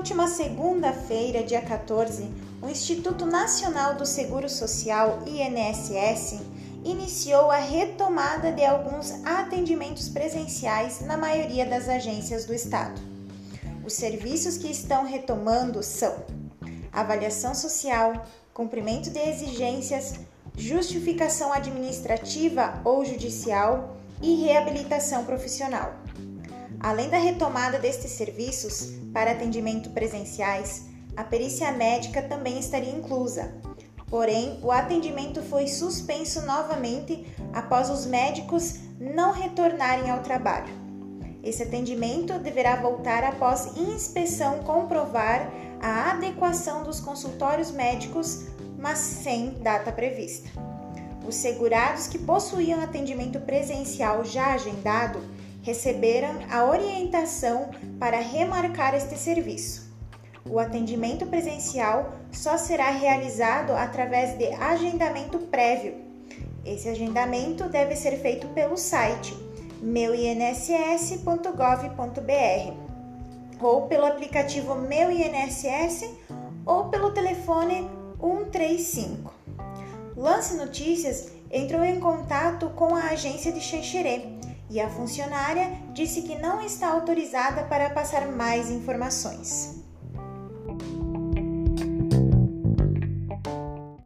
última segunda-feira, dia 14, o Instituto Nacional do Seguro Social, INSS, iniciou a retomada de alguns atendimentos presenciais na maioria das agências do Estado. Os serviços que estão retomando são avaliação social, cumprimento de exigências, justificação administrativa ou judicial e reabilitação profissional. Além da retomada destes serviços para atendimento presenciais, a perícia médica também estaria inclusa. Porém, o atendimento foi suspenso novamente após os médicos não retornarem ao trabalho. Esse atendimento deverá voltar após inspeção comprovar a adequação dos consultórios médicos, mas sem data prevista. Os segurados que possuíam atendimento presencial já agendado receberam a orientação para remarcar este serviço. O atendimento presencial só será realizado através de agendamento prévio. Esse agendamento deve ser feito pelo site meuinss.gov.br ou pelo aplicativo Meu INSS ou pelo telefone 135. Lance Notícias entrou em contato com a agência de Xanxerê e a funcionária disse que não está autorizada para passar mais informações.